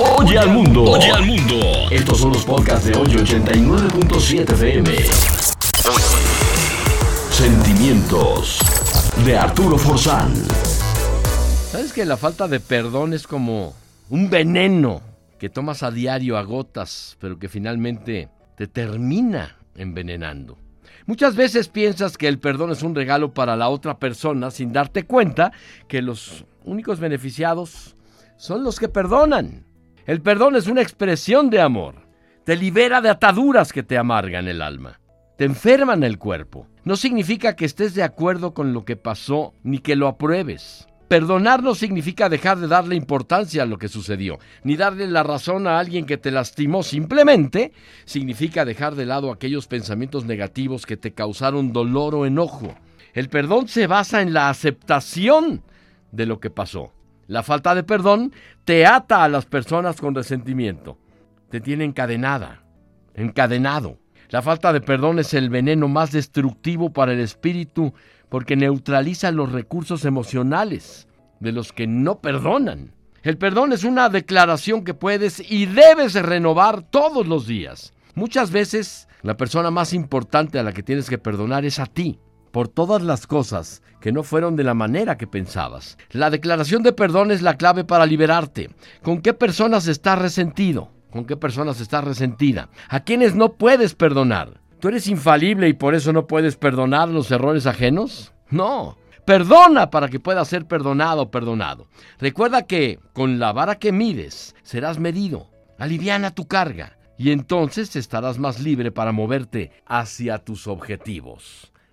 Oye al mundo. Oye al mundo. Estos son los podcasts de hoy 89.7 FM. Sentimientos de Arturo Forzán. ¿Sabes que la falta de perdón es como un veneno que tomas a diario a gotas, pero que finalmente te termina envenenando? Muchas veces piensas que el perdón es un regalo para la otra persona sin darte cuenta que los únicos beneficiados son los que perdonan. El perdón es una expresión de amor. Te libera de ataduras que te amargan el alma. Te enferman el cuerpo. No significa que estés de acuerdo con lo que pasó ni que lo apruebes. Perdonar no significa dejar de darle importancia a lo que sucedió, ni darle la razón a alguien que te lastimó. Simplemente significa dejar de lado aquellos pensamientos negativos que te causaron dolor o enojo. El perdón se basa en la aceptación de lo que pasó. La falta de perdón te ata a las personas con resentimiento. Te tiene encadenada, encadenado. La falta de perdón es el veneno más destructivo para el espíritu porque neutraliza los recursos emocionales de los que no perdonan. El perdón es una declaración que puedes y debes renovar todos los días. Muchas veces la persona más importante a la que tienes que perdonar es a ti, por todas las cosas que no fueron de la manera que pensabas. La declaración de perdón es la clave para liberarte. ¿Con qué personas estás resentido? ¿Con qué personas estás resentida? ¿A quienes no puedes perdonar? ¿Tú eres infalible y por eso no puedes perdonar los errores ajenos? No. Perdona para que puedas ser perdonado o perdonado. Recuerda que con la vara que mides serás medido. Aliviana tu carga y entonces estarás más libre para moverte hacia tus objetivos.